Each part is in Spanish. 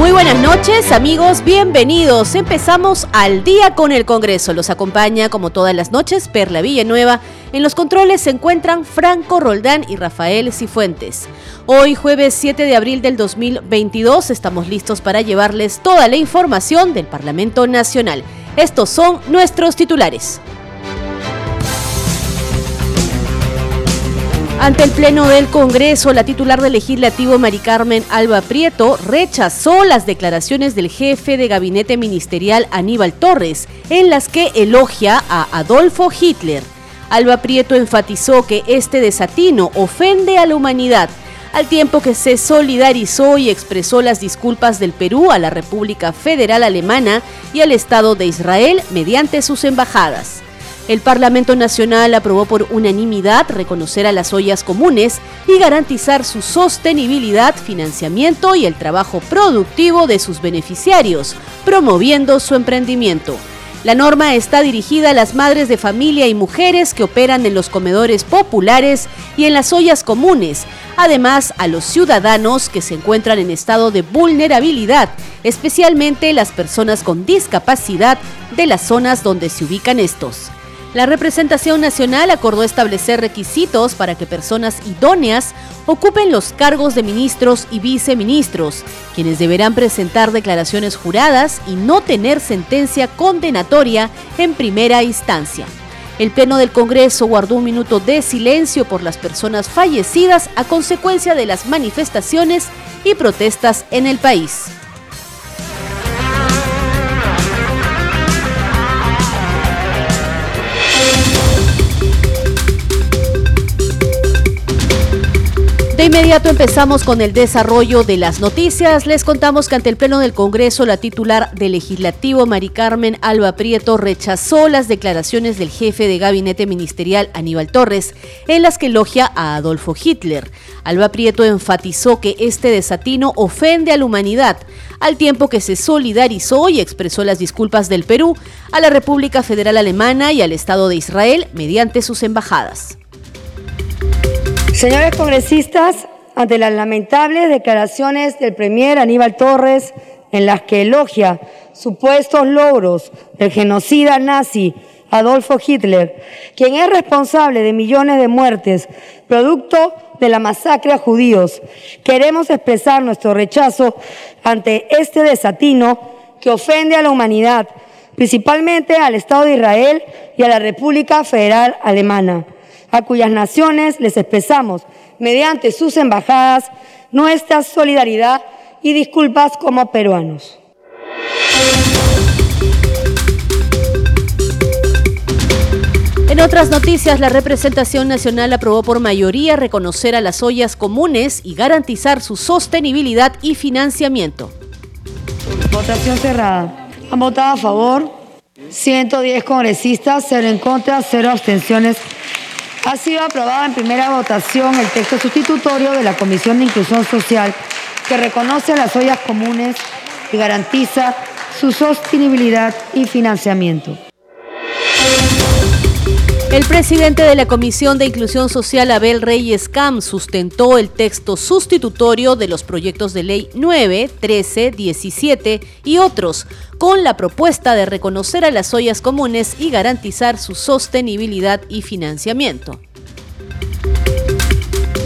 Muy buenas noches amigos, bienvenidos. Empezamos al día con el Congreso. Los acompaña como todas las noches Perla Villanueva. En los controles se encuentran Franco Roldán y Rafael Cifuentes. Hoy jueves 7 de abril del 2022 estamos listos para llevarles toda la información del Parlamento Nacional. Estos son nuestros titulares. Ante el Pleno del Congreso, la titular del Legislativo, Mari Carmen Alba Prieto, rechazó las declaraciones del jefe de gabinete ministerial, Aníbal Torres, en las que elogia a Adolfo Hitler. Alba Prieto enfatizó que este desatino ofende a la humanidad, al tiempo que se solidarizó y expresó las disculpas del Perú a la República Federal Alemana y al Estado de Israel mediante sus embajadas. El Parlamento Nacional aprobó por unanimidad reconocer a las ollas comunes y garantizar su sostenibilidad, financiamiento y el trabajo productivo de sus beneficiarios, promoviendo su emprendimiento. La norma está dirigida a las madres de familia y mujeres que operan en los comedores populares y en las ollas comunes, además a los ciudadanos que se encuentran en estado de vulnerabilidad, especialmente las personas con discapacidad de las zonas donde se ubican estos. La representación nacional acordó establecer requisitos para que personas idóneas ocupen los cargos de ministros y viceministros, quienes deberán presentar declaraciones juradas y no tener sentencia condenatoria en primera instancia. El Pleno del Congreso guardó un minuto de silencio por las personas fallecidas a consecuencia de las manifestaciones y protestas en el país. De inmediato empezamos con el desarrollo de las noticias. Les contamos que ante el Pleno del Congreso, la titular del Legislativo, Mari Carmen Alba Prieto, rechazó las declaraciones del jefe de gabinete ministerial, Aníbal Torres, en las que elogia a Adolfo Hitler. Alba Prieto enfatizó que este desatino ofende a la humanidad, al tiempo que se solidarizó y expresó las disculpas del Perú a la República Federal Alemana y al Estado de Israel mediante sus embajadas. Señores congresistas, ante las lamentables declaraciones del Premier Aníbal Torres en las que elogia supuestos logros del genocida nazi Adolfo Hitler, quien es responsable de millones de muertes producto de la masacre a judíos, queremos expresar nuestro rechazo ante este desatino que ofende a la humanidad, principalmente al Estado de Israel y a la República Federal Alemana a cuyas naciones les expresamos, mediante sus embajadas, nuestra solidaridad y disculpas como peruanos. En otras noticias, la representación nacional aprobó por mayoría reconocer a las ollas comunes y garantizar su sostenibilidad y financiamiento. Votación cerrada. Han votado a favor 110 congresistas, 0 en contra, 0 abstenciones. Ha sido aprobado en primera votación el texto sustitutorio de la Comisión de Inclusión Social que reconoce las ollas comunes y garantiza su sostenibilidad y financiamiento. El presidente de la Comisión de Inclusión Social, Abel Reyes Cam, sustentó el texto sustitutorio de los proyectos de ley 9, 13, 17 y otros, con la propuesta de reconocer a las ollas comunes y garantizar su sostenibilidad y financiamiento.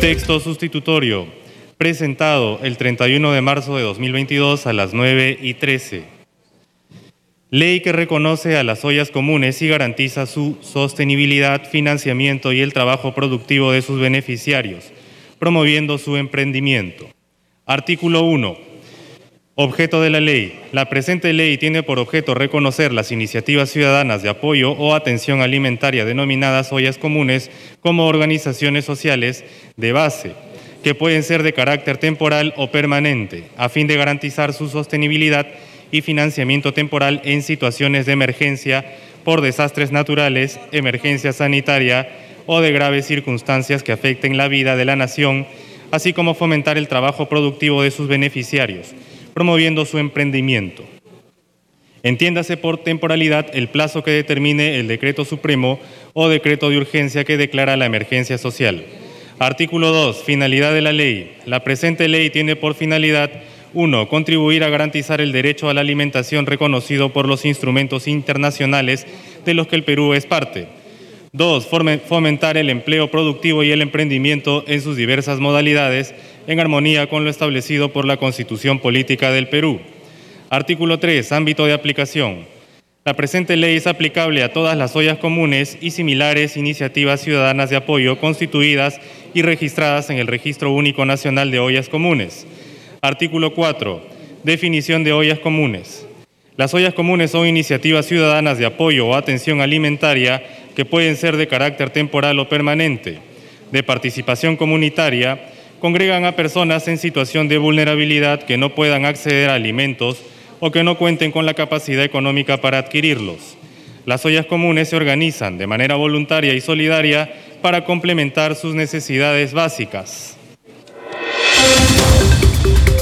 Texto sustitutorio, presentado el 31 de marzo de 2022 a las 9 y 13. Ley que reconoce a las ollas comunes y garantiza su sostenibilidad, financiamiento y el trabajo productivo de sus beneficiarios, promoviendo su emprendimiento. Artículo 1. Objeto de la ley. La presente ley tiene por objeto reconocer las iniciativas ciudadanas de apoyo o atención alimentaria denominadas ollas comunes como organizaciones sociales de base que pueden ser de carácter temporal o permanente, a fin de garantizar su sostenibilidad y financiamiento temporal en situaciones de emergencia por desastres naturales, emergencia sanitaria o de graves circunstancias que afecten la vida de la nación, así como fomentar el trabajo productivo de sus beneficiarios, promoviendo su emprendimiento. Entiéndase por temporalidad el plazo que determine el decreto supremo o decreto de urgencia que declara la emergencia social. Artículo 2. Finalidad de la ley. La presente ley tiene por finalidad 1. Contribuir a garantizar el derecho a la alimentación reconocido por los instrumentos internacionales de los que el Perú es parte. 2. Fomentar el empleo productivo y el emprendimiento en sus diversas modalidades en armonía con lo establecido por la Constitución Política del Perú. Artículo 3. Ámbito de aplicación. La presente ley es aplicable a todas las ollas comunes y similares iniciativas ciudadanas de apoyo constituidas y registradas en el Registro Único Nacional de Ollas Comunes. Artículo 4. Definición de ollas comunes. Las ollas comunes son iniciativas ciudadanas de apoyo o atención alimentaria que pueden ser de carácter temporal o permanente, de participación comunitaria, congregan a personas en situación de vulnerabilidad que no puedan acceder a alimentos o que no cuenten con la capacidad económica para adquirirlos. Las ollas comunes se organizan de manera voluntaria y solidaria para complementar sus necesidades básicas.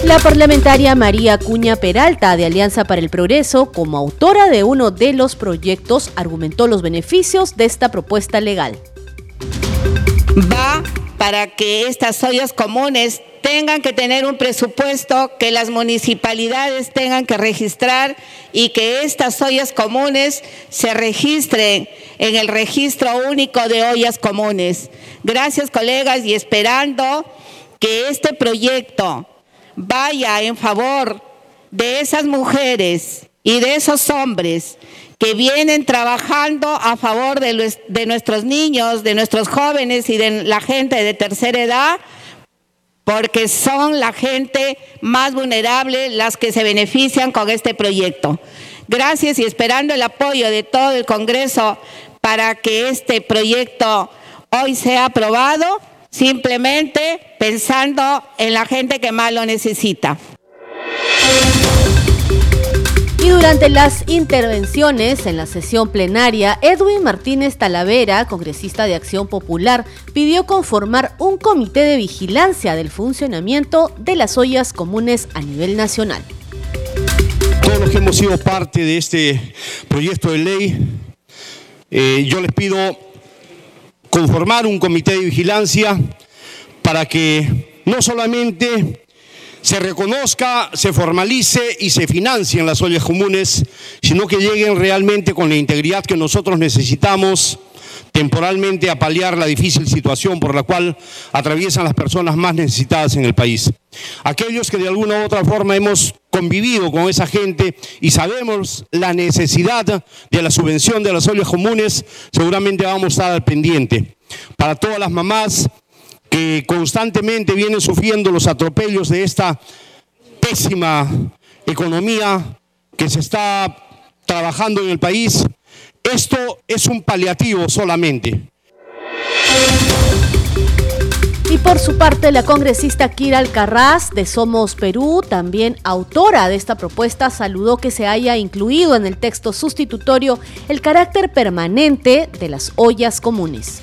La parlamentaria María Cuña Peralta de Alianza para el Progreso, como autora de uno de los proyectos, argumentó los beneficios de esta propuesta legal. Va para que estas ollas comunes tengan que tener un presupuesto, que las municipalidades tengan que registrar y que estas ollas comunes se registren en el registro único de ollas comunes. Gracias colegas y esperando que este proyecto vaya en favor de esas mujeres y de esos hombres que vienen trabajando a favor de, de nuestros niños, de nuestros jóvenes y de la gente de tercera edad, porque son la gente más vulnerable las que se benefician con este proyecto. Gracias y esperando el apoyo de todo el Congreso para que este proyecto hoy sea aprobado, simplemente pensando en la gente que más lo necesita. Y durante las intervenciones en la sesión plenaria, Edwin Martínez Talavera, congresista de Acción Popular, pidió conformar un comité de vigilancia del funcionamiento de las ollas comunes a nivel nacional. Todos los que hemos sido parte de este proyecto de ley, eh, yo les pido conformar un comité de vigilancia para que no solamente se reconozca, se formalice y se financien las ollas comunes, sino que lleguen realmente con la integridad que nosotros necesitamos temporalmente a paliar la difícil situación por la cual atraviesan las personas más necesitadas en el país. Aquellos que de alguna u otra forma hemos convivido con esa gente y sabemos la necesidad de la subvención de las ollas comunes, seguramente vamos a estar al pendiente. Para todas las mamás, que constantemente vienen sufriendo los atropellos de esta pésima economía que se está trabajando en el país. Esto es un paliativo solamente. Y por su parte, la congresista Kira Alcarraz de Somos Perú, también autora de esta propuesta, saludó que se haya incluido en el texto sustitutorio el carácter permanente de las ollas comunes.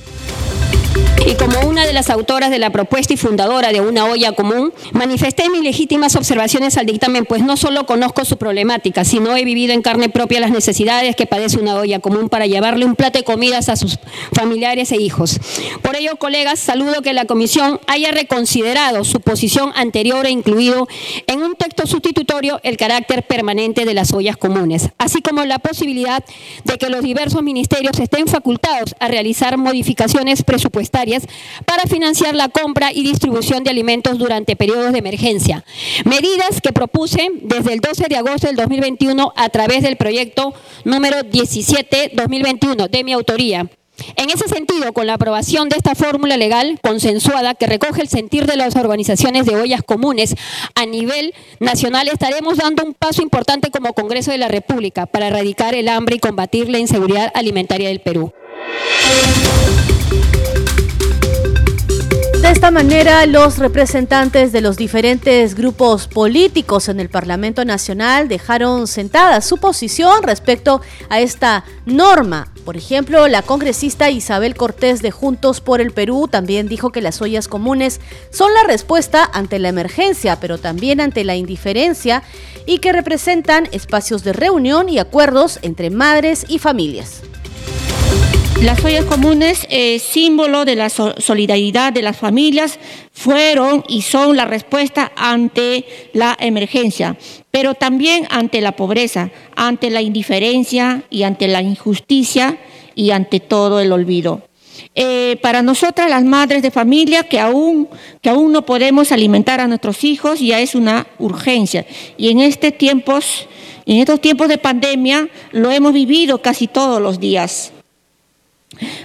Y como una de las autoras de la propuesta y fundadora de una olla común, manifesté mis legítimas observaciones al dictamen, pues no solo conozco su problemática, sino he vivido en carne propia las necesidades que padece una olla común para llevarle un plato de comidas a sus familiares e hijos. Por ello, colegas, saludo que la comisión haya reconsiderado su posición anterior e incluido en un texto sustitutorio el carácter permanente de las ollas comunes, así como la posibilidad de que los diversos ministerios estén facultados a realizar modificaciones presupuestarias para financiar la compra y distribución de alimentos durante periodos de emergencia. Medidas que propuse desde el 12 de agosto del 2021 a través del proyecto número 17-2021 de mi autoría. En ese sentido, con la aprobación de esta fórmula legal consensuada que recoge el sentir de las organizaciones de ollas comunes a nivel nacional, estaremos dando un paso importante como Congreso de la República para erradicar el hambre y combatir la inseguridad alimentaria del Perú. De esta manera, los representantes de los diferentes grupos políticos en el Parlamento Nacional dejaron sentada su posición respecto a esta norma. Por ejemplo, la congresista Isabel Cortés de Juntos por el Perú también dijo que las ollas comunes son la respuesta ante la emergencia, pero también ante la indiferencia y que representan espacios de reunión y acuerdos entre madres y familias. Las ollas comunes, eh, símbolo de la solidaridad de las familias, fueron y son la respuesta ante la emergencia, pero también ante la pobreza, ante la indiferencia y ante la injusticia y ante todo el olvido. Eh, para nosotras las madres de familia que aún, que aún no podemos alimentar a nuestros hijos ya es una urgencia. Y en, este tiempos, en estos tiempos de pandemia lo hemos vivido casi todos los días.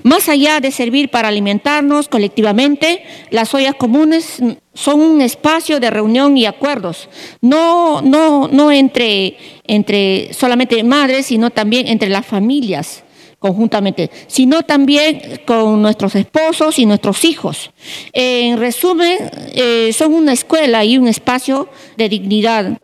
Más allá de servir para alimentarnos colectivamente, las ollas comunes son un espacio de reunión y acuerdos, no, no, no entre, entre solamente madres, sino también entre las familias conjuntamente, sino también con nuestros esposos y nuestros hijos. En resumen, eh, son una escuela y un espacio de dignidad.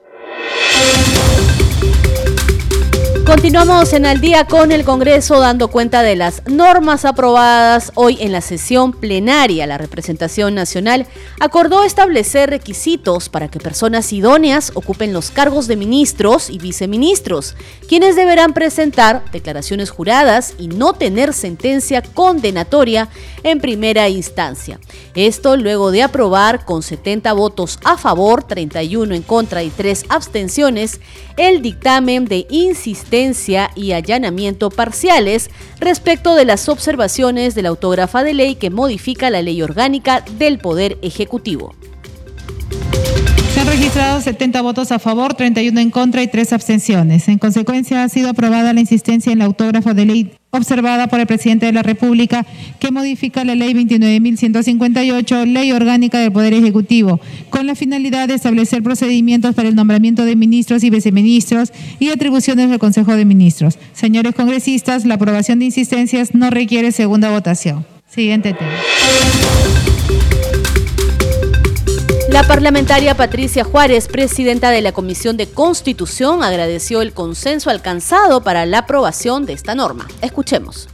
Continuamos en el día con el Congreso dando cuenta de las normas aprobadas hoy en la sesión plenaria. La representación nacional acordó establecer requisitos para que personas idóneas ocupen los cargos de ministros y viceministros, quienes deberán presentar declaraciones juradas y no tener sentencia condenatoria en primera instancia. Esto luego de aprobar con 70 votos a favor, 31 en contra y 3 abstenciones el dictamen de insistencia y allanamiento parciales respecto de las observaciones de la autógrafa de ley que modifica la ley orgánica del Poder Ejecutivo. Se han registrado 70 votos a favor, 31 en contra y 3 abstenciones. En consecuencia, ha sido aprobada la insistencia en la autógrafa de ley observada por el presidente de la República que modifica la ley 29.158, ley orgánica del Poder Ejecutivo, con la finalidad de establecer procedimientos para el nombramiento de ministros y viceministros y atribuciones del Consejo de Ministros. Señores congresistas, la aprobación de insistencias no requiere segunda votación. Siguiente tema. La parlamentaria Patricia Juárez, presidenta de la Comisión de Constitución, agradeció el consenso alcanzado para la aprobación de esta norma. Escuchemos.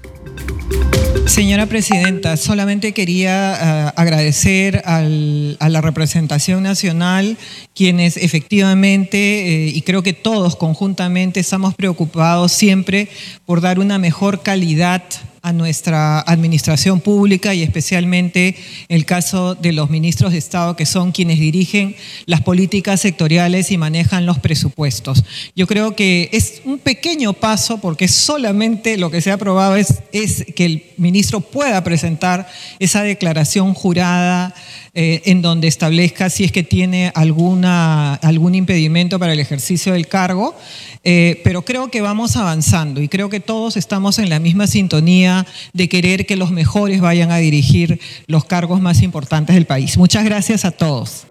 Señora Presidenta, solamente quería uh, agradecer a la representación nacional, quienes efectivamente, eh, y creo que todos conjuntamente estamos preocupados siempre por dar una mejor calidad a nuestra administración pública y especialmente el caso de los ministros de Estado que son quienes dirigen las políticas sectoriales y manejan los presupuestos. Yo creo que es un pequeño paso porque solamente lo que se ha aprobado es, es que el ministro pueda presentar esa declaración jurada eh, en donde establezca si es que tiene alguna, algún impedimento para el ejercicio del cargo, eh, pero creo que vamos avanzando y creo que todos estamos en la misma sintonía de querer que los mejores vayan a dirigir los cargos más importantes del país. Muchas gracias a todos.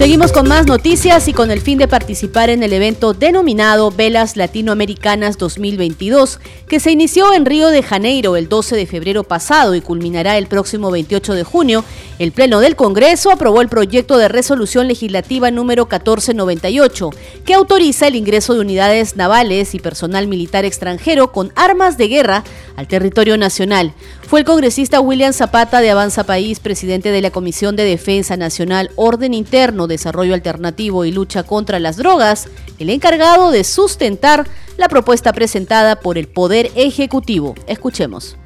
Seguimos con más noticias y con el fin de participar en el evento denominado Velas Latinoamericanas 2022, que se inició en Río de Janeiro el 12 de febrero pasado y culminará el próximo 28 de junio, el Pleno del Congreso aprobó el proyecto de resolución legislativa número 1498, que autoriza el ingreso de unidades navales y personal militar extranjero con armas de guerra al territorio nacional. Fue el congresista William Zapata de Avanza País, presidente de la Comisión de Defensa Nacional, Orden Interno, Desarrollo Alternativo y Lucha contra las Drogas, el encargado de sustentar la propuesta presentada por el Poder Ejecutivo. Escuchemos.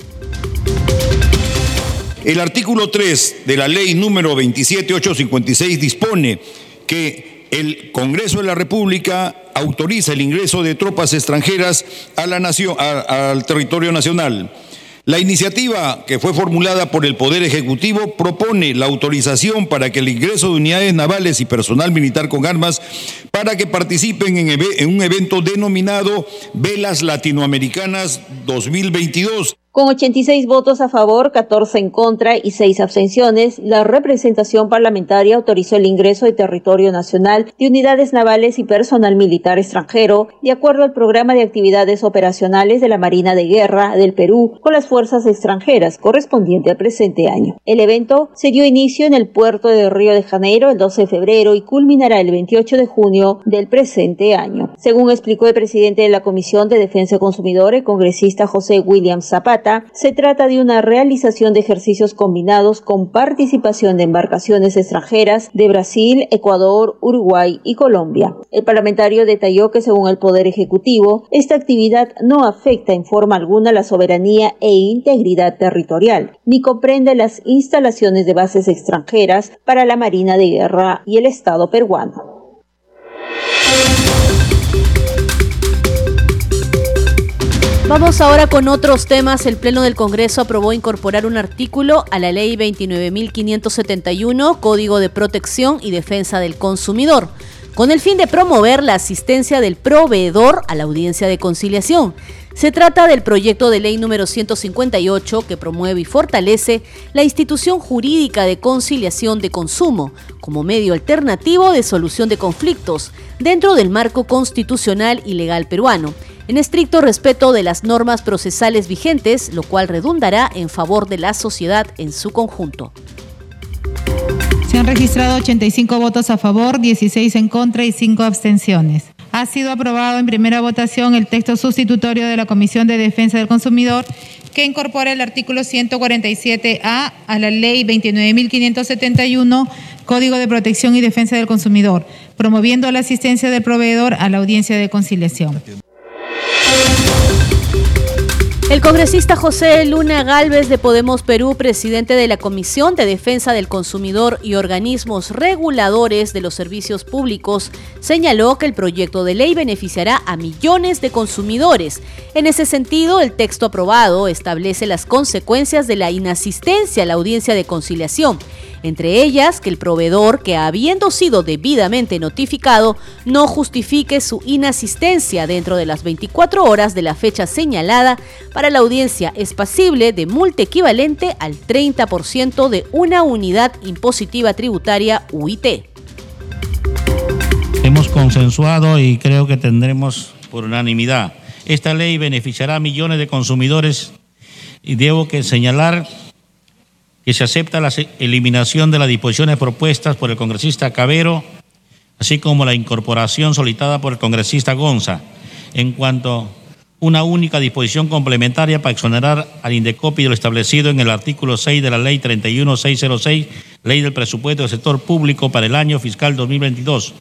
El artículo 3 de la ley número 27856 dispone que el Congreso de la República autoriza el ingreso de tropas extranjeras a la nación, al territorio nacional. La iniciativa que fue formulada por el Poder Ejecutivo propone la autorización para que el ingreso de unidades navales y personal militar con armas para que participen en, un evento denominado Velas Latinoamericanas 2022 Con 86 votos a favor, 14 en contra y 6 abstenciones, la representación parlamentaria autorizó el ingreso de territorio nacional de unidades navales y personal militar extranjero, de acuerdo al programa de actividades operacionales de la Marina de Guerra del Perú con las fuerzas extranjeras correspondiente al presente año. El evento se dio inicio en el puerto de Río de Janeiro el 12 de febrero y culminará el 28 de junio del presente año. Según explicó el presidente de la Comisión de Defensa del Consumidor, el congresista José William Zapata, se trata de una realización de ejercicios combinados con participación de embarcaciones extranjeras de Brasil, Ecuador, Uruguay y Colombia. El parlamentario detalló que según el Poder Ejecutivo, esta actividad no afecta en forma alguna la soberanía e integridad territorial, ni comprende las instalaciones de bases extranjeras para la Marina de Guerra y el Estado peruano. Vamos ahora con otros temas. El Pleno del Congreso aprobó incorporar un artículo a la Ley 29.571, Código de Protección y Defensa del Consumidor, con el fin de promover la asistencia del proveedor a la audiencia de conciliación. Se trata del proyecto de ley número 158 que promueve y fortalece la institución jurídica de conciliación de consumo como medio alternativo de solución de conflictos dentro del marco constitucional y legal peruano en estricto respeto de las normas procesales vigentes, lo cual redundará en favor de la sociedad en su conjunto. Se han registrado 85 votos a favor, 16 en contra y 5 abstenciones. Ha sido aprobado en primera votación el texto sustitutorio de la Comisión de Defensa del Consumidor que incorpora el artículo 147A a la Ley 29.571, Código de Protección y Defensa del Consumidor, promoviendo la asistencia del proveedor a la audiencia de conciliación. El congresista José Luna Galvez de Podemos Perú, presidente de la Comisión de Defensa del Consumidor y organismos reguladores de los servicios públicos, señaló que el proyecto de ley beneficiará a millones de consumidores. En ese sentido, el texto aprobado establece las consecuencias de la inasistencia a la audiencia de conciliación entre ellas que el proveedor que habiendo sido debidamente notificado no justifique su inasistencia dentro de las 24 horas de la fecha señalada para la audiencia es pasible de multa equivalente al 30% de una unidad impositiva tributaria UIT. Hemos consensuado y creo que tendremos por unanimidad. Esta ley beneficiará a millones de consumidores y debo que señalar que se acepta la eliminación de las disposiciones propuestas por el congresista Cabero, así como la incorporación solicitada por el congresista Gonza, en cuanto a una única disposición complementaria para exonerar al Indecopi de lo establecido en el artículo 6 de la Ley 31606, Ley del Presupuesto del Sector Público para el año fiscal 2022,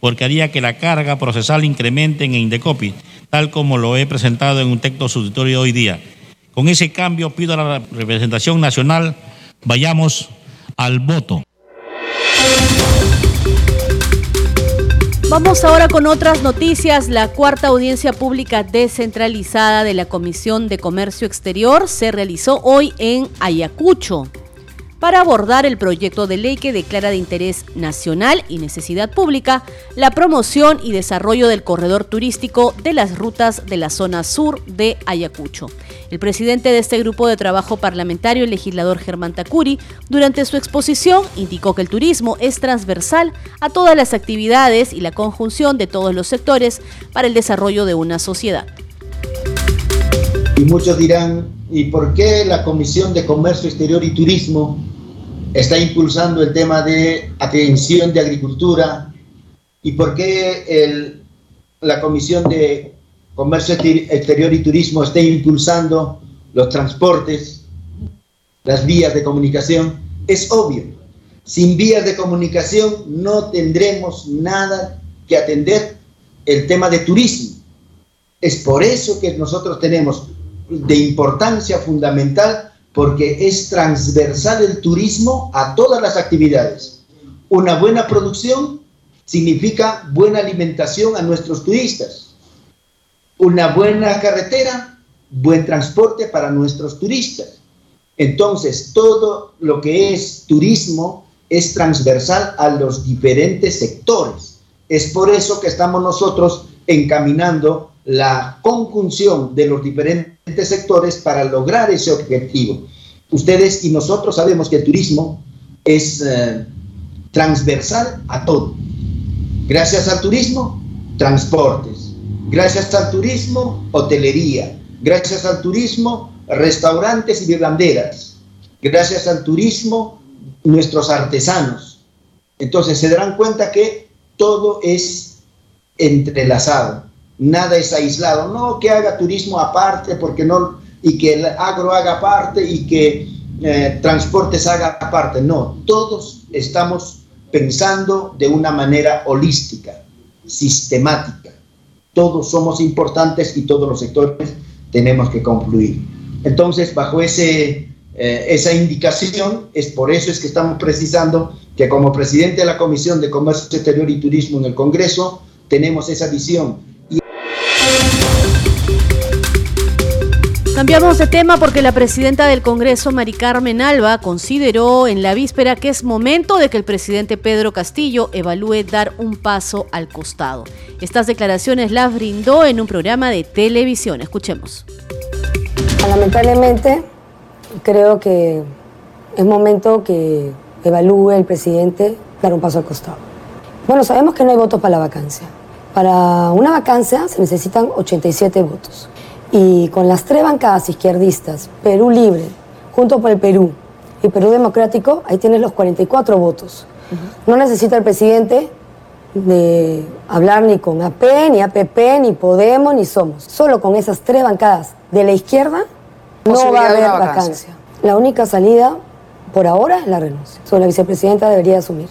porque haría que la carga procesal incremente en Indecopi, tal como lo he presentado en un texto sustitutorio hoy día. Con ese cambio pido a la representación nacional Vayamos al voto. Vamos ahora con otras noticias. La cuarta audiencia pública descentralizada de la Comisión de Comercio Exterior se realizó hoy en Ayacucho para abordar el proyecto de ley que declara de interés nacional y necesidad pública la promoción y desarrollo del corredor turístico de las rutas de la zona sur de Ayacucho. El presidente de este grupo de trabajo parlamentario, el legislador Germán Tacuri, durante su exposición indicó que el turismo es transversal a todas las actividades y la conjunción de todos los sectores para el desarrollo de una sociedad. Y muchos dirán, ¿y por qué la Comisión de Comercio Exterior y Turismo está impulsando el tema de atención de agricultura? ¿Y por qué la Comisión de Comercio Exterior y Turismo está impulsando los transportes, las vías de comunicación? Es obvio. Sin vías de comunicación no tendremos nada que atender el tema de turismo. Es por eso que nosotros tenemos de importancia fundamental porque es transversal el turismo a todas las actividades. Una buena producción significa buena alimentación a nuestros turistas. Una buena carretera, buen transporte para nuestros turistas. Entonces, todo lo que es turismo es transversal a los diferentes sectores. Es por eso que estamos nosotros encaminando la conjunción de los diferentes sectores para lograr ese objetivo. Ustedes y nosotros sabemos que el turismo es eh, transversal a todo. Gracias al turismo, transportes. Gracias al turismo, hotelería. Gracias al turismo, restaurantes y vivanderas. Gracias al turismo, nuestros artesanos. Entonces se darán cuenta que todo es entrelazado, nada es aislado. No que haga turismo aparte porque no y que el agro haga aparte y que eh, transportes haga aparte. No, todos estamos pensando de una manera holística, sistemática. Todos somos importantes y todos los sectores tenemos que concluir. Entonces, bajo ese, eh, esa indicación, es por eso es que estamos precisando que como presidente de la Comisión de Comercio Exterior y Turismo en el Congreso, tenemos esa visión Cambiamos de tema porque la presidenta del Congreso, Mari Carmen Alba, consideró en la víspera que es momento de que el presidente Pedro Castillo evalúe dar un paso al costado. Estas declaraciones las brindó en un programa de televisión. Escuchemos. Lamentablemente, creo que es momento que evalúe el presidente dar un paso al costado. Bueno, sabemos que no hay votos para la vacancia. Para una vacancia se necesitan 87 votos. Y con las tres bancadas izquierdistas, Perú Libre, Junto por el Perú y Perú Democrático, ahí tienes los 44 votos. No necesita el presidente de hablar ni con AP, ni APP, ni Podemos, ni Somos. Solo con esas tres bancadas de la izquierda no va a haber vacancia. La única salida por ahora es la renuncia. Solo la vicepresidenta debería asumir.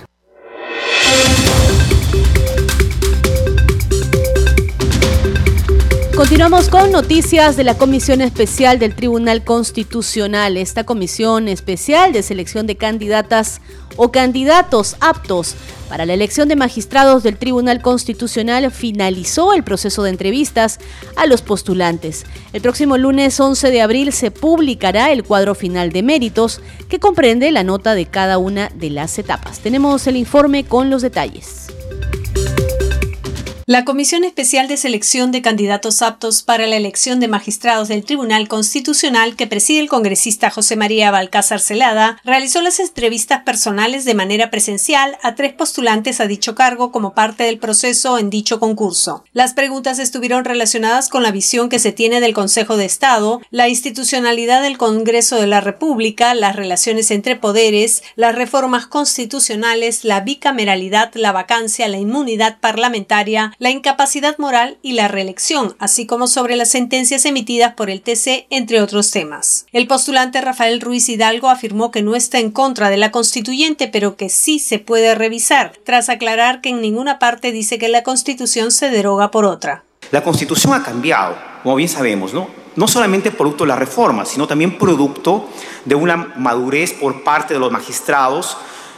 Continuamos con noticias de la Comisión Especial del Tribunal Constitucional. Esta comisión especial de selección de candidatas o candidatos aptos para la elección de magistrados del Tribunal Constitucional finalizó el proceso de entrevistas a los postulantes. El próximo lunes 11 de abril se publicará el cuadro final de méritos que comprende la nota de cada una de las etapas. Tenemos el informe con los detalles. La Comisión Especial de Selección de Candidatos Aptos para la Elección de Magistrados del Tribunal Constitucional que preside el congresista José María Balcázar Celada realizó las entrevistas personales de manera presencial a tres postulantes a dicho cargo como parte del proceso en dicho concurso. Las preguntas estuvieron relacionadas con la visión que se tiene del Consejo de Estado, la institucionalidad del Congreso de la República, las relaciones entre poderes, las reformas constitucionales, la bicameralidad, la vacancia, la inmunidad parlamentaria, la incapacidad moral y la reelección, así como sobre las sentencias emitidas por el TC, entre otros temas. El postulante Rafael Ruiz Hidalgo afirmó que no está en contra de la constituyente, pero que sí se puede revisar, tras aclarar que en ninguna parte dice que la constitución se deroga por otra. La constitución ha cambiado, como bien sabemos, ¿no? No solamente producto de la reforma, sino también producto de una madurez por parte de los magistrados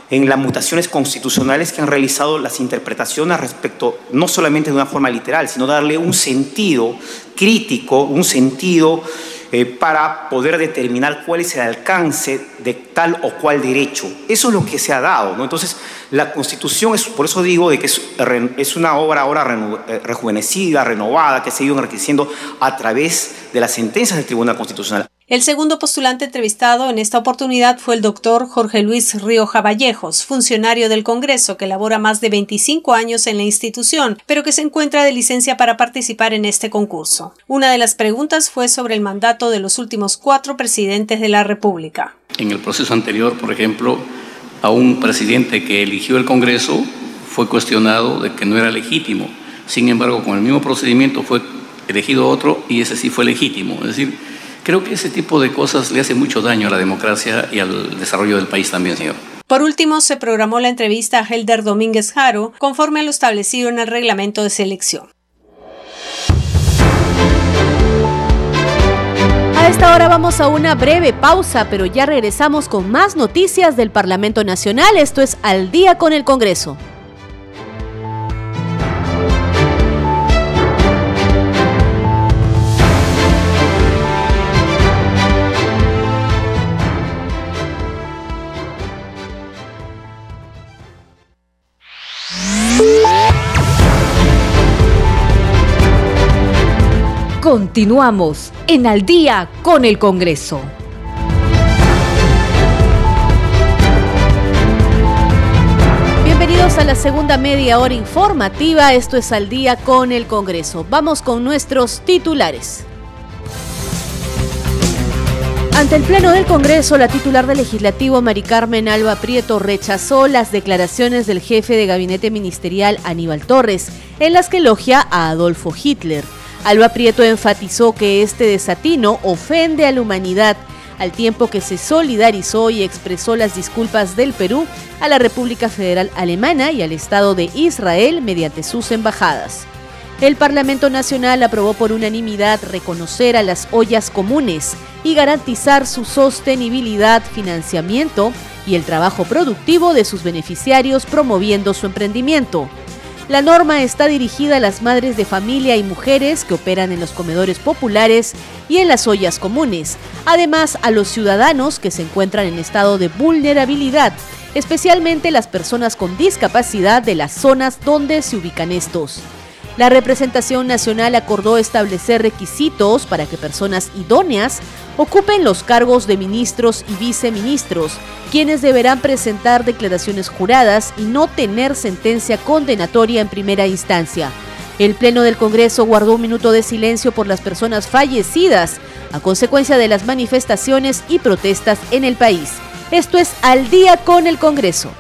en las mutaciones constitucionales que han realizado las interpretaciones respecto, no solamente de una forma literal, sino darle un sentido crítico, un sentido eh, para poder determinar cuál es el alcance de tal o cual derecho. Eso es lo que se ha dado. ¿no? Entonces, la Constitución, es, por eso digo de que es, una obra ahora eh, rejuvenecida, renovada, que se ha ido enriqueciendo a través de las sentencias del Tribunal Constitucional. El segundo postulante entrevistado en esta oportunidad fue el doctor Jorge Luis Rioja Vallejos, funcionario del Congreso que labora más de 25 años en la institución, pero que se encuentra de licencia para participar en este concurso. Una de las preguntas fue sobre el mandato de los últimos cuatro presidentes de la República. En el proceso anterior, por ejemplo, a un presidente que eligió el Congreso fue cuestionado de que no era legítimo. Sin embargo, con el mismo procedimiento fue elegido otro y ese sí fue legítimo. Es decir, Creo que ese tipo de cosas le hace mucho daño a la democracia y al desarrollo del país también, señor. Por último, se programó la entrevista a Helder Domínguez Jaro, conforme a lo establecido en el reglamento de selección. A esta hora vamos a una breve pausa, pero ya regresamos con más noticias del Parlamento Nacional. Esto es Al día con el Congreso. Continuamos en Al día con el Congreso. Bienvenidos a la segunda media hora informativa. Esto es Al día con el Congreso. Vamos con nuestros titulares. Ante el Pleno del Congreso, la titular del Legislativo, Mari Carmen Alba Prieto, rechazó las declaraciones del jefe de gabinete ministerial, Aníbal Torres, en las que elogia a Adolfo Hitler. Alba Prieto enfatizó que este desatino ofende a la humanidad, al tiempo que se solidarizó y expresó las disculpas del Perú a la República Federal Alemana y al Estado de Israel mediante sus embajadas. El Parlamento Nacional aprobó por unanimidad reconocer a las ollas comunes y garantizar su sostenibilidad, financiamiento y el trabajo productivo de sus beneficiarios promoviendo su emprendimiento. La norma está dirigida a las madres de familia y mujeres que operan en los comedores populares y en las ollas comunes, además a los ciudadanos que se encuentran en estado de vulnerabilidad, especialmente las personas con discapacidad de las zonas donde se ubican estos. La representación nacional acordó establecer requisitos para que personas idóneas ocupen los cargos de ministros y viceministros, quienes deberán presentar declaraciones juradas y no tener sentencia condenatoria en primera instancia. El Pleno del Congreso guardó un minuto de silencio por las personas fallecidas a consecuencia de las manifestaciones y protestas en el país. Esto es Al día con el Congreso.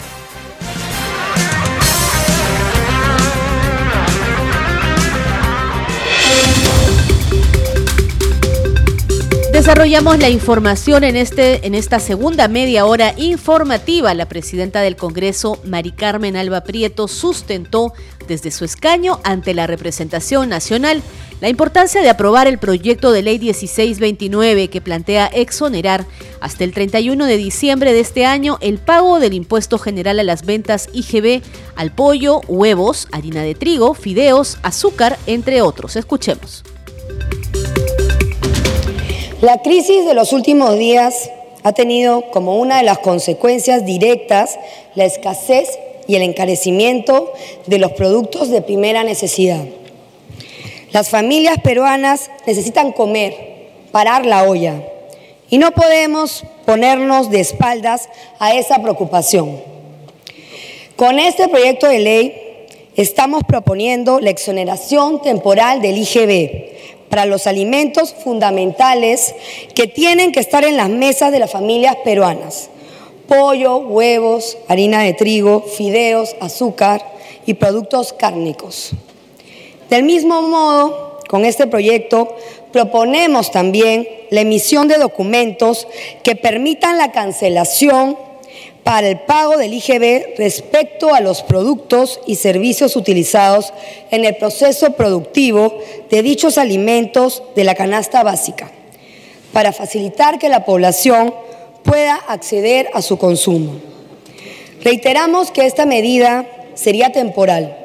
Desarrollamos la información en, este, en esta segunda media hora informativa. La presidenta del Congreso, Mari Carmen Alba Prieto, sustentó desde su escaño ante la representación nacional la importancia de aprobar el proyecto de ley 1629 que plantea exonerar hasta el 31 de diciembre de este año el pago del impuesto general a las ventas IGB al pollo, huevos, harina de trigo, fideos, azúcar, entre otros. Escuchemos. La crisis de los últimos días ha tenido como una de las consecuencias directas la escasez y el encarecimiento de los productos de primera necesidad. Las familias peruanas necesitan comer, parar la olla, y no podemos ponernos de espaldas a esa preocupación. Con este proyecto de ley estamos proponiendo la exoneración temporal del IGB para los alimentos fundamentales que tienen que estar en las mesas de las familias peruanas. Pollo, huevos, harina de trigo, fideos, azúcar y productos cárnicos. Del mismo modo, con este proyecto proponemos también la emisión de documentos que permitan la cancelación para el pago del IGB respecto a los productos y servicios utilizados en el proceso productivo de dichos alimentos de la canasta básica, para facilitar que la población pueda acceder a su consumo. Reiteramos que esta medida sería temporal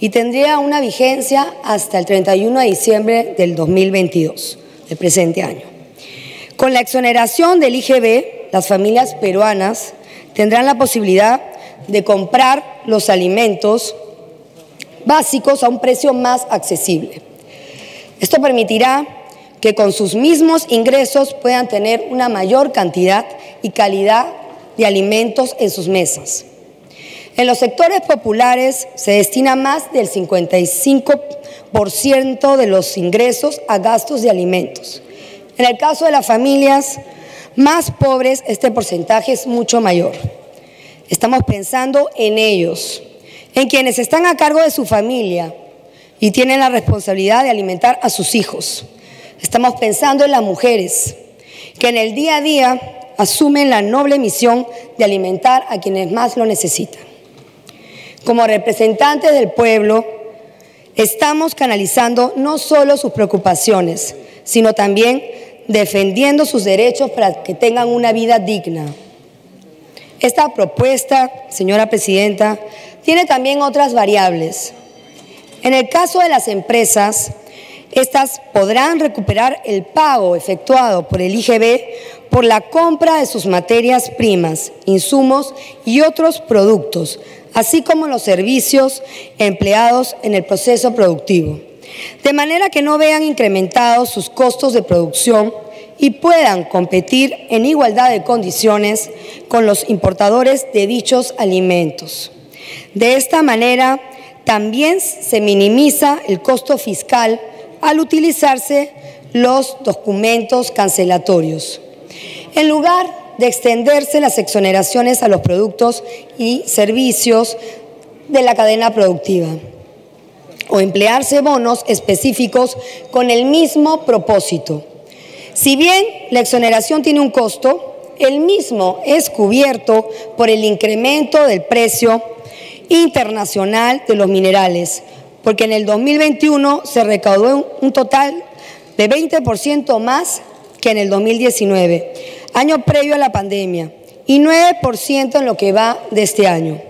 y tendría una vigencia hasta el 31 de diciembre del 2022, del presente año. Con la exoneración del IGB, las familias peruanas tendrán la posibilidad de comprar los alimentos básicos a un precio más accesible. Esto permitirá que con sus mismos ingresos puedan tener una mayor cantidad y calidad de alimentos en sus mesas. En los sectores populares se destina más del 55% de los ingresos a gastos de alimentos. En el caso de las familias, más pobres, este porcentaje es mucho mayor. Estamos pensando en ellos, en quienes están a cargo de su familia y tienen la responsabilidad de alimentar a sus hijos. Estamos pensando en las mujeres, que en el día a día asumen la noble misión de alimentar a quienes más lo necesitan. Como representantes del pueblo, estamos canalizando no solo sus preocupaciones, sino también defendiendo sus derechos para que tengan una vida digna. Esta propuesta, señora presidenta, tiene también otras variables. En el caso de las empresas, estas podrán recuperar el pago efectuado por el IGB por la compra de sus materias primas, insumos y otros productos, así como los servicios empleados en el proceso productivo. De manera que no vean incrementados sus costos de producción y puedan competir en igualdad de condiciones con los importadores de dichos alimentos. De esta manera, también se minimiza el costo fiscal al utilizarse los documentos cancelatorios. En lugar de extenderse las exoneraciones a los productos y servicios de la cadena productiva o emplearse bonos específicos con el mismo propósito. Si bien la exoneración tiene un costo, el mismo es cubierto por el incremento del precio internacional de los minerales, porque en el 2021 se recaudó un total de 20% más que en el 2019, año previo a la pandemia, y 9% en lo que va de este año.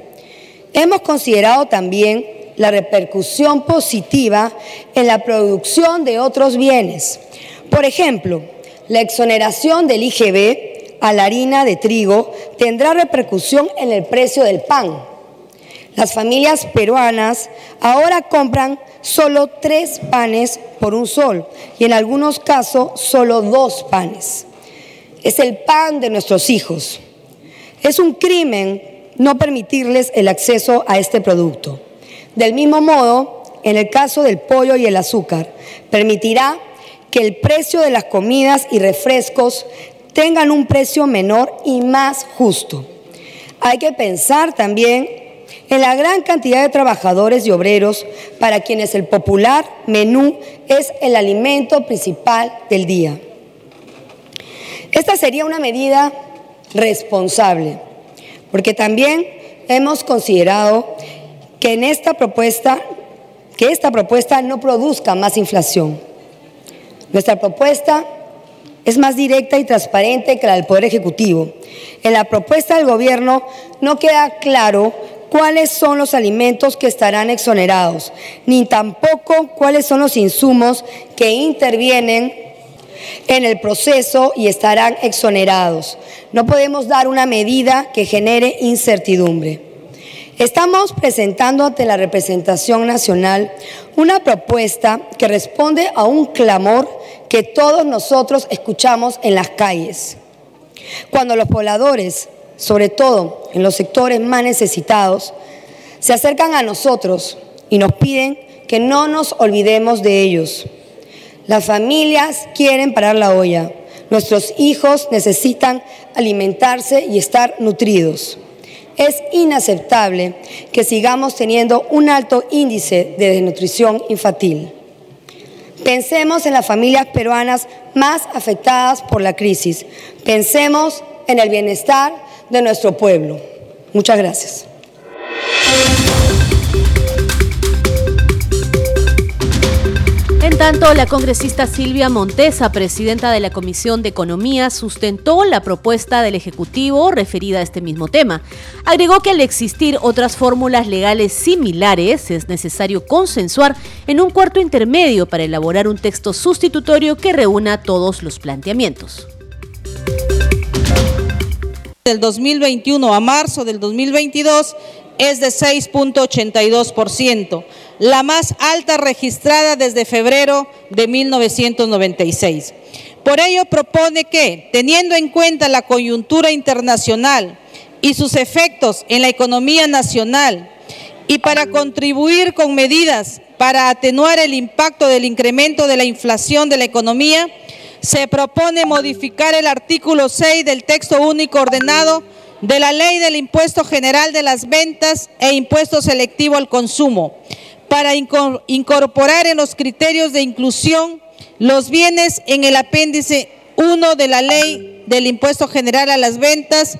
Hemos considerado también la repercusión positiva en la producción de otros bienes. Por ejemplo, la exoneración del IGB a la harina de trigo tendrá repercusión en el precio del pan. Las familias peruanas ahora compran solo tres panes por un sol y en algunos casos solo dos panes. Es el pan de nuestros hijos. Es un crimen no permitirles el acceso a este producto. Del mismo modo, en el caso del pollo y el azúcar, permitirá que el precio de las comidas y refrescos tengan un precio menor y más justo. Hay que pensar también en la gran cantidad de trabajadores y obreros para quienes el popular menú es el alimento principal del día. Esta sería una medida responsable, porque también hemos considerado que en esta propuesta que esta propuesta no produzca más inflación. Nuestra propuesta es más directa y transparente que la del Poder Ejecutivo. En la propuesta del Gobierno no queda claro cuáles son los alimentos que estarán exonerados, ni tampoco cuáles son los insumos que intervienen en el proceso y estarán exonerados. No podemos dar una medida que genere incertidumbre. Estamos presentando ante la representación nacional una propuesta que responde a un clamor que todos nosotros escuchamos en las calles. Cuando los pobladores sobre todo en los sectores más necesitados, se acercan a nosotros y nos piden que no nos olvidemos de ellos. Las familias quieren parar la olla. Nuestros hijos necesitan alimentarse y estar nutridos. Es inaceptable que sigamos teniendo un alto índice de desnutrición infantil. Pensemos en las familias peruanas más afectadas por la crisis. Pensemos en el bienestar de nuestro pueblo. Muchas gracias. En tanto, la congresista Silvia Montesa, presidenta de la Comisión de Economía, sustentó la propuesta del Ejecutivo referida a este mismo tema. Agregó que al existir otras fórmulas legales similares, es necesario consensuar en un cuarto intermedio para elaborar un texto sustitutorio que reúna todos los planteamientos del 2021 a marzo del 2022 es de 6.82%, la más alta registrada desde febrero de 1996. Por ello propone que, teniendo en cuenta la coyuntura internacional y sus efectos en la economía nacional, y para contribuir con medidas para atenuar el impacto del incremento de la inflación de la economía, se propone modificar el artículo 6 del texto único ordenado de la Ley del Impuesto General de las Ventas e Impuesto Selectivo al Consumo para incorporar en los criterios de inclusión los bienes en el apéndice 1 de la Ley del Impuesto General a las Ventas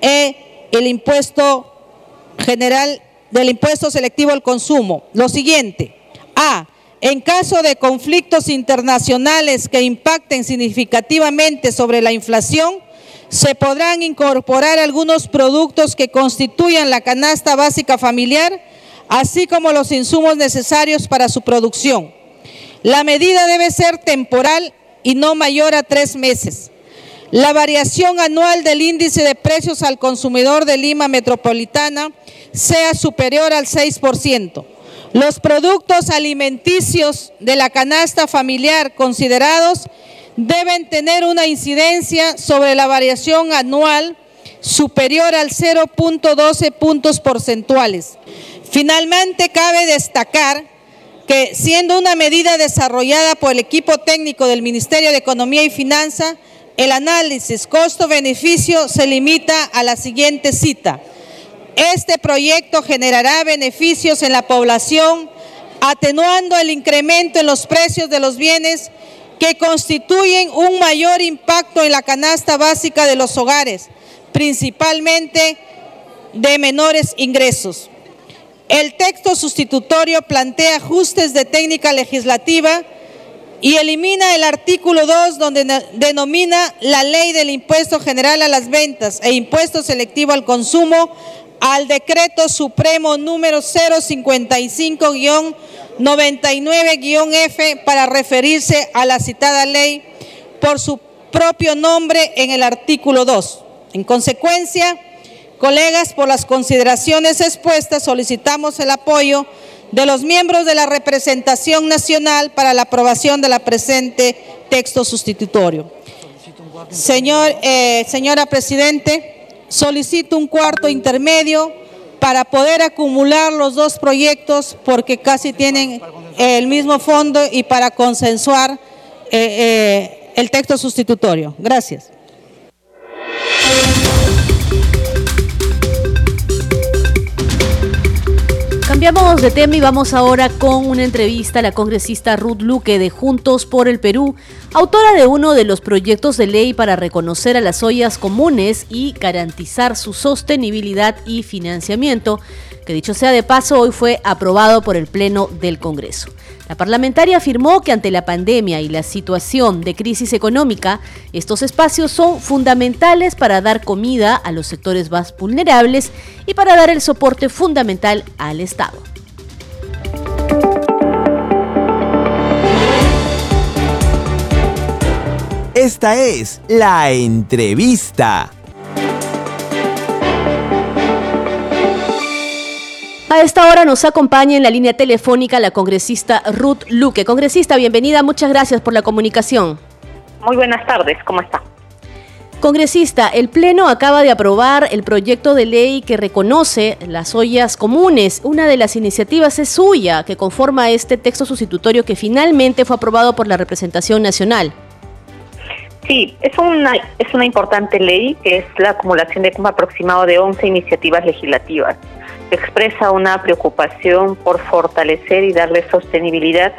e el Impuesto General del Impuesto Selectivo al Consumo. Lo siguiente. A. En caso de conflictos internacionales que impacten significativamente sobre la inflación, se podrán incorporar algunos productos que constituyan la canasta básica familiar, así como los insumos necesarios para su producción. La medida debe ser temporal y no mayor a tres meses. La variación anual del índice de precios al consumidor de Lima Metropolitana sea superior al 6%. Los productos alimenticios de la canasta familiar considerados deben tener una incidencia sobre la variación anual superior al 0.12 puntos porcentuales. Finalmente, cabe destacar que siendo una medida desarrollada por el equipo técnico del Ministerio de Economía y Finanza, el análisis costo-beneficio se limita a la siguiente cita. Este proyecto generará beneficios en la población, atenuando el incremento en los precios de los bienes que constituyen un mayor impacto en la canasta básica de los hogares, principalmente de menores ingresos. El texto sustitutorio plantea ajustes de técnica legislativa y elimina el artículo 2 donde denomina la ley del impuesto general a las ventas e impuesto selectivo al consumo al decreto supremo número 055-99-F para referirse a la citada ley por su propio nombre en el artículo 2. En consecuencia, colegas, por las consideraciones expuestas, solicitamos el apoyo de los miembros de la representación nacional para la aprobación de la presente texto sustitutorio. Señor, eh, señora Presidente, solicito un cuarto intermedio para poder acumular los dos proyectos porque casi tienen el mismo fondo y para consensuar eh, eh, el texto sustitutorio. Gracias. Cambiamos de tema y vamos ahora con una entrevista a la congresista Ruth Luque de Juntos por el Perú, autora de uno de los proyectos de ley para reconocer a las ollas comunes y garantizar su sostenibilidad y financiamiento, que dicho sea de paso hoy fue aprobado por el Pleno del Congreso. La parlamentaria afirmó que ante la pandemia y la situación de crisis económica, estos espacios son fundamentales para dar comida a los sectores más vulnerables y para dar el soporte fundamental al Estado. Esta es la entrevista. A esta hora nos acompaña en la línea telefónica la congresista Ruth Luque. Congresista, bienvenida, muchas gracias por la comunicación. Muy buenas tardes, ¿cómo está? Congresista, el Pleno acaba de aprobar el proyecto de ley que reconoce las ollas comunes. Una de las iniciativas es suya, que conforma este texto sustitutorio que finalmente fue aprobado por la representación nacional. Sí, es una, es una importante ley que es la acumulación de un aproximado de 11 iniciativas legislativas expresa una preocupación por fortalecer y darle sostenibilidad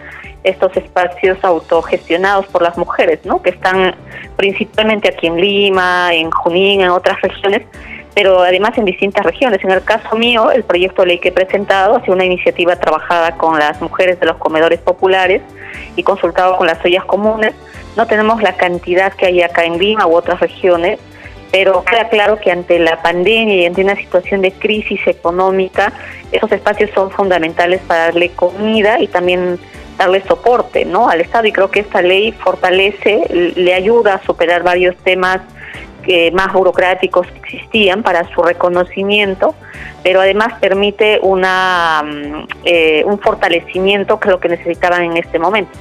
estos espacios autogestionados por las mujeres, ¿no? que están principalmente aquí en Lima, en Junín, en otras regiones, pero además en distintas regiones. En el caso mío, el proyecto de ley que he presentado ha sido una iniciativa trabajada con las mujeres de los comedores populares y consultado con las ollas comunes. No tenemos la cantidad que hay acá en Lima u otras regiones, pero queda claro que ante la pandemia y ante una situación de crisis económica, esos espacios son fundamentales para darle comida y también darle soporte ¿no? al Estado y creo que esta ley fortalece, le ayuda a superar varios temas que más burocráticos que existían para su reconocimiento, pero además permite una, mm, eh, un fortalecimiento que lo que necesitaban en este momento.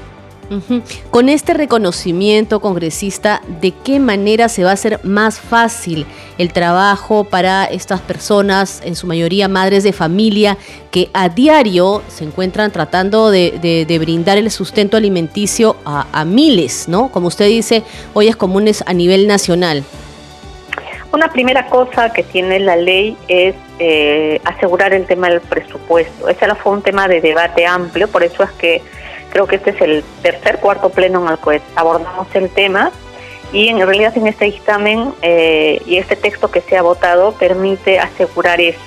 Con este reconocimiento, congresista, ¿de qué manera se va a hacer más fácil el trabajo para estas personas, en su mayoría madres de familia, que a diario se encuentran tratando de, brindar el sustento alimenticio a, miles, ¿no? Como usted dice, ollas comunes a nivel nacional. Una primera cosa que tiene la ley es eh, asegurar el tema del presupuesto. Ese fue un tema de debate amplio, por eso es que Creo que este es el tercer, cuarto pleno en el que abordamos el tema y en realidad en este dictamen eh, y este texto que se ha votado permite asegurar eso,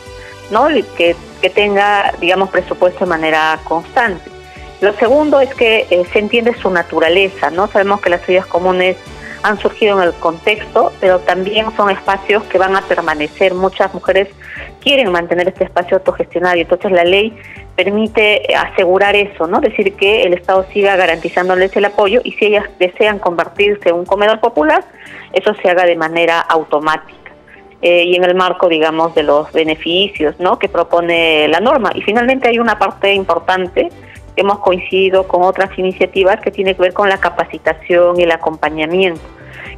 ¿no? Que, que tenga, digamos, presupuesto de manera constante. Lo segundo es que eh, se entiende su naturaleza, ¿no? Sabemos que las ciudades comunes han surgido en el contexto, pero también son espacios que van a permanecer. Muchas mujeres quieren mantener este espacio autogestionado y entonces la ley permite asegurar eso, ¿no? Decir que el Estado siga garantizándoles el apoyo y si ellas desean convertirse en un comedor popular, eso se haga de manera automática. eh, y en el marco, digamos, de los beneficios ¿no? que propone la norma. Y finalmente hay una parte importante que hemos coincidido con otras iniciativas que tiene que ver con la capacitación y el acompañamiento,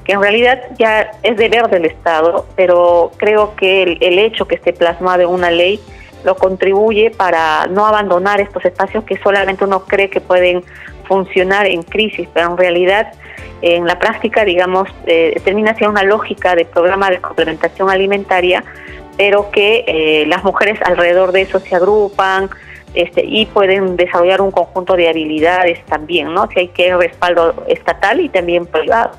que en realidad ya es deber del Estado, pero creo que el, el hecho que esté plasmado en una ley lo contribuye para no abandonar estos espacios que solamente uno cree que pueden funcionar en crisis, pero en realidad en la práctica, digamos, eh, termina siendo una lógica de programa de complementación alimentaria, pero que eh, las mujeres alrededor de eso se agrupan este, y pueden desarrollar un conjunto de habilidades también, ¿no? Si hay que respaldo estatal y también privado.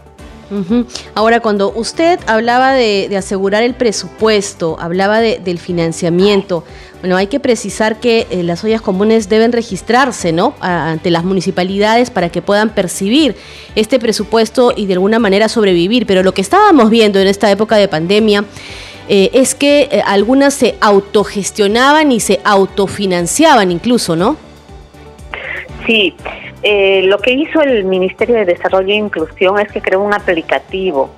Ahora, cuando usted hablaba de, asegurar el presupuesto, hablaba del financiamiento, bueno, hay que precisar que eh, las ollas comunes deben registrarse, ¿no? ante las municipalidades para que puedan percibir este presupuesto y de alguna manera sobrevivir. Pero lo que estábamos viendo en esta época de pandemia eh, es que eh, algunas se autogestionaban y se autofinanciaban incluso, ¿no? Sí, lo que hizo el Ministerio de Desarrollo e Inclusión es que creó un aplicativo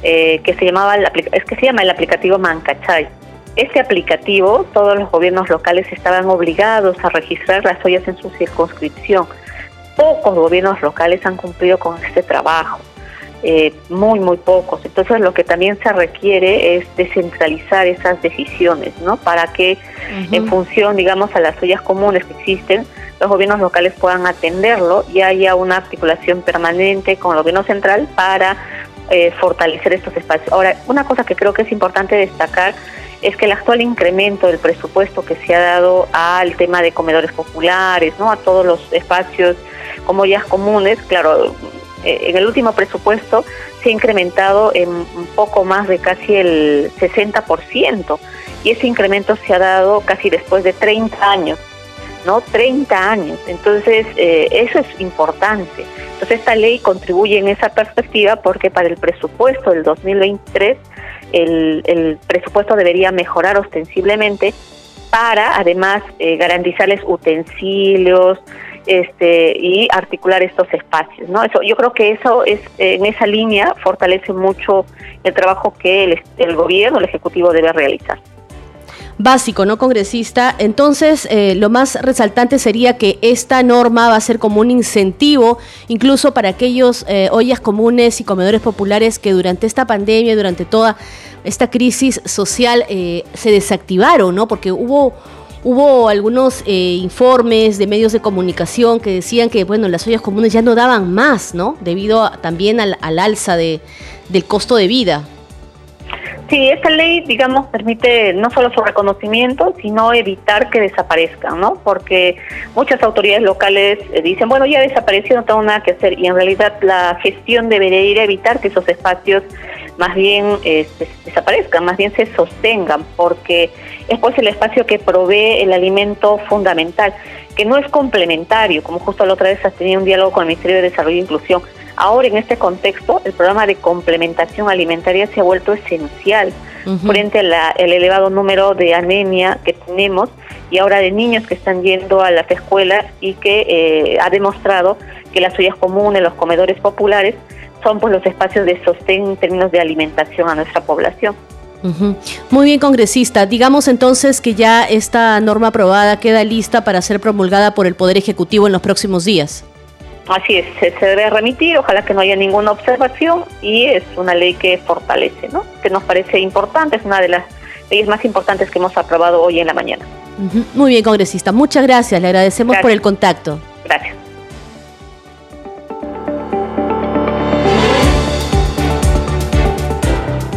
que se llamaba, es que se llama el aplicativo Mancachay este aplicativo, todos los gobiernos locales estaban obligados a registrar las ollas en su circunscripción. Pocos gobiernos locales han cumplido con este trabajo, eh, muy, muy pocos. Entonces lo que también se requiere es descentralizar esas decisiones, ¿no? Para que en función, digamos, a las ollas comunes que existen, los gobiernos locales puedan atenderlo y haya una articulación permanente con el gobierno central para eh, fortalecer estos espacios. Ahora, una cosa que creo que es importante destacar es que el actual incremento del presupuesto que se ha dado al tema de comedores populares, ¿no? a todos los espacios como ya comunes, claro, eh, en el último presupuesto se ha incrementado en un poco más de casi el 60% y ese incremento se ha dado casi después de 30 años. ¿no? 30 años. Entonces, eh, eso es importante. Entonces, esta ley contribuye en esa perspectiva porque para el presupuesto del 2023 el, presupuesto debería mejorar ostensiblemente para además eh, garantizarles utensilios este, y articular estos espacios. ¿no? Eso, yo creo que eso es en esa línea fortalece mucho el trabajo que el, el gobierno, el Ejecutivo debe realizar básico, ¿no, congresista? Entonces, eh, lo más resaltante sería que esta norma va a ser como un incentivo, incluso para aquellos eh, ollas comunes y comedores populares que durante esta pandemia, durante toda esta crisis social, eh, se desactivaron, ¿no? Porque hubo hubo algunos informes de medios de comunicación que decían que bueno las ollas comunes ya no daban más no debido también al, al alza de, del costo de vida Sí, esta ley, digamos, permite no solo su reconocimiento, sino evitar que desaparezcan, ¿no? Porque muchas autoridades locales eh, dicen, bueno, ya desapareció, no tengo nada que hacer, y en realidad la gestión debería ir a evitar que esos espacios más bien este, desaparezcan, más bien se sostengan, porque es pues el espacio que provee el alimento fundamental, que no es complementario, como justo la otra vez has tenido un diálogo con el Ministerio de Desarrollo e Inclusión, Ahora, en este contexto, el programa de complementación alimentaria se ha vuelto esencial frente al elevado número de anemia que tenemos y ahora de niños que están yendo a las escuelas y que eh, ha demostrado que las ollas comunes, los comedores populares, son pues los espacios de sostén en términos de alimentación a nuestra población. Muy bien, congresista. Digamos entonces que ya esta norma aprobada queda lista para ser promulgada por el Poder Ejecutivo en los próximos días. Así es, se, debe remitir, ojalá que no haya ninguna observación y es una ley que fortalece, ¿no? Que nos parece importante, es una de las leyes más importantes que hemos aprobado hoy en la mañana. Muy bien, congresista, muchas gracias, le agradecemos por el contacto. Gracias.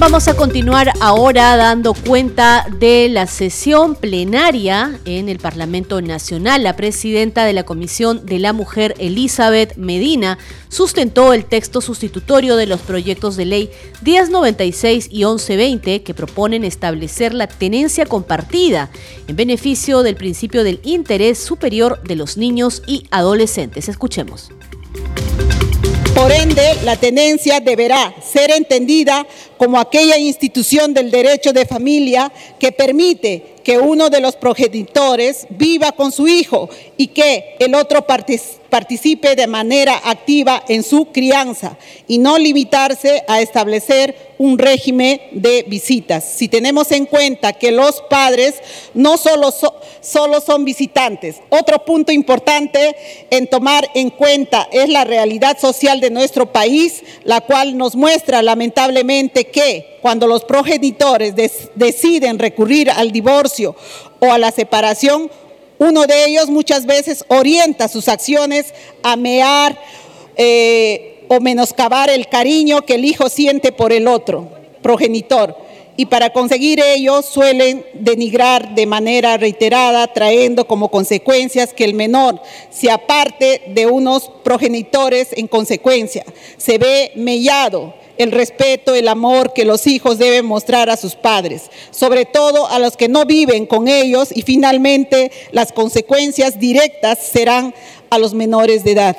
Vamos a continuar ahora dando cuenta de la sesión plenaria en el Parlamento Nacional. La presidenta de la Comisión de la Mujer, Elizabeth Medina, sustentó el texto sustitutorio de los proyectos de ley 1096 y 1120 que proponen establecer la tenencia compartida en beneficio del principio del interés superior de los niños y adolescentes. Escuchemos. Por ende, la tenencia deberá ser entendida como aquella institución del derecho de familia que permite que uno de los progenitores viva con su hijo y que el otro participe de manera activa en su crianza y no limitarse a establecer un régimen de visitas. Si tenemos en cuenta que los padres no solo, solo son visitantes, otro punto importante en tomar en cuenta es la realidad social de nuestro país, la cual nos muestra lamentablemente que cuando los progenitores deciden recurrir al o a la separación, uno de ellos muchas veces orienta sus acciones a mear eh, o menoscabar el cariño que el hijo siente por el otro progenitor. Y para conseguir ello suelen denigrar de manera reiterada, trayendo como consecuencias que el menor se aparte de unos progenitores en consecuencia, se ve mellado el respeto, el amor que los hijos deben mostrar a sus padres, sobre todo a los que no viven con ellos y finalmente las consecuencias directas serán a los menores de edad.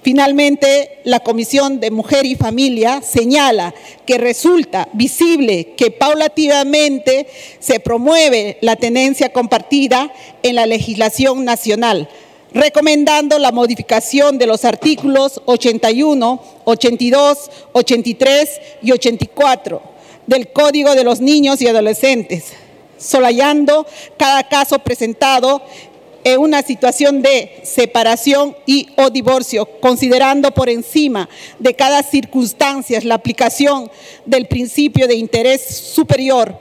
Finalmente, la Comisión de Mujer y Familia señala que resulta visible que paulativamente se promueve la tenencia compartida en la legislación nacional, recomendando la modificación de los artículos 81, 82, 83 y 84 del Código de los Niños y Adolescentes, solayando cada caso presentado en una situación de separación y o divorcio, considerando por encima de cada circunstancia la aplicación del principio de interés superior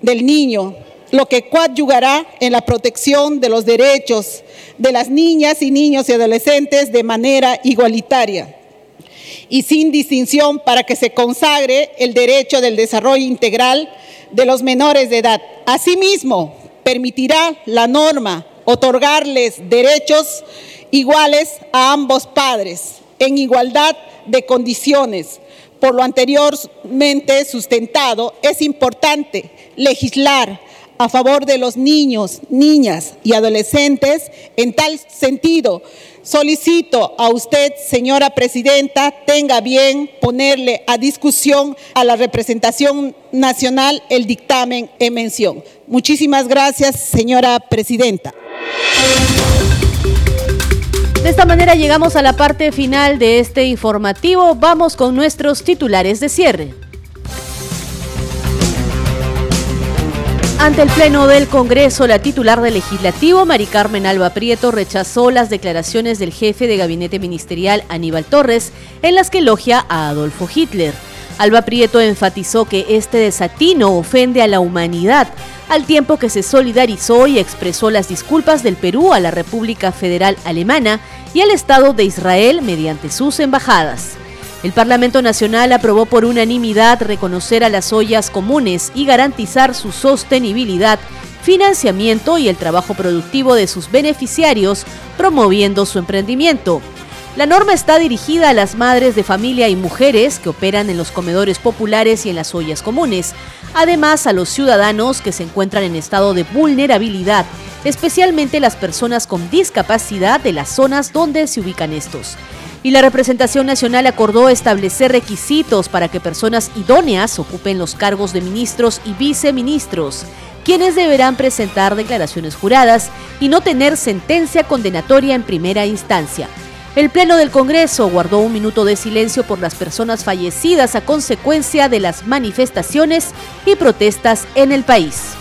del niño, lo que coadyugará en la protección de los derechos de las niñas y niños y adolescentes de manera igualitaria y sin distinción para que se consagre el derecho del desarrollo integral de los menores de edad. Asimismo, permitirá la norma otorgarles derechos iguales a ambos padres en igualdad de condiciones. Por lo anteriormente sustentado, es importante legislar a favor de los niños, niñas y adolescentes. En tal sentido, solicito a usted, señora presidenta, tenga bien ponerle a discusión a la representación nacional el dictamen en mención. Muchísimas gracias, señora presidenta. De esta manera llegamos a la parte final de este informativo. Vamos con nuestros titulares de cierre. Ante el Pleno del Congreso, la titular del Legislativo, Mari Carmen Alba Prieto, rechazó las declaraciones del jefe de gabinete ministerial, Aníbal Torres, en las que elogia a Adolfo Hitler. Alba Prieto enfatizó que este desatino ofende a la humanidad, al tiempo que se solidarizó y expresó las disculpas del Perú a la República Federal Alemana y al Estado de Israel mediante sus embajadas. El Parlamento Nacional aprobó por unanimidad reconocer a las ollas comunes y garantizar su sostenibilidad, financiamiento y el trabajo productivo de sus beneficiarios, promoviendo su emprendimiento. La norma está dirigida a las madres de familia y mujeres que operan en los comedores populares y en las ollas comunes, además a los ciudadanos que se encuentran en estado de vulnerabilidad, especialmente las personas con discapacidad de las zonas donde se ubican estos y la representación nacional acordó establecer requisitos para que personas idóneas ocupen los cargos de ministros y viceministros, quienes deberán presentar declaraciones juradas y no tener sentencia condenatoria en primera instancia. El Pleno del Congreso guardó un minuto de silencio por las personas fallecidas a consecuencia de las manifestaciones y protestas en el país.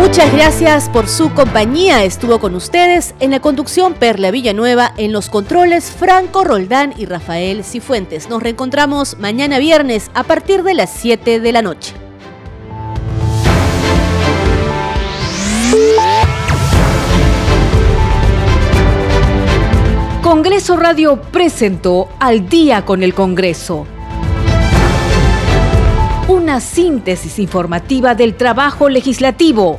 Muchas gracias por su compañía. Estuvo con ustedes en la conducción Perla Villanueva, en los controles Franco Roldán y Rafael Cifuentes. Nos reencontramos mañana viernes a partir de las 7 de la noche. Congreso Radio presentó Al día con el Congreso. Una síntesis informativa del trabajo legislativo,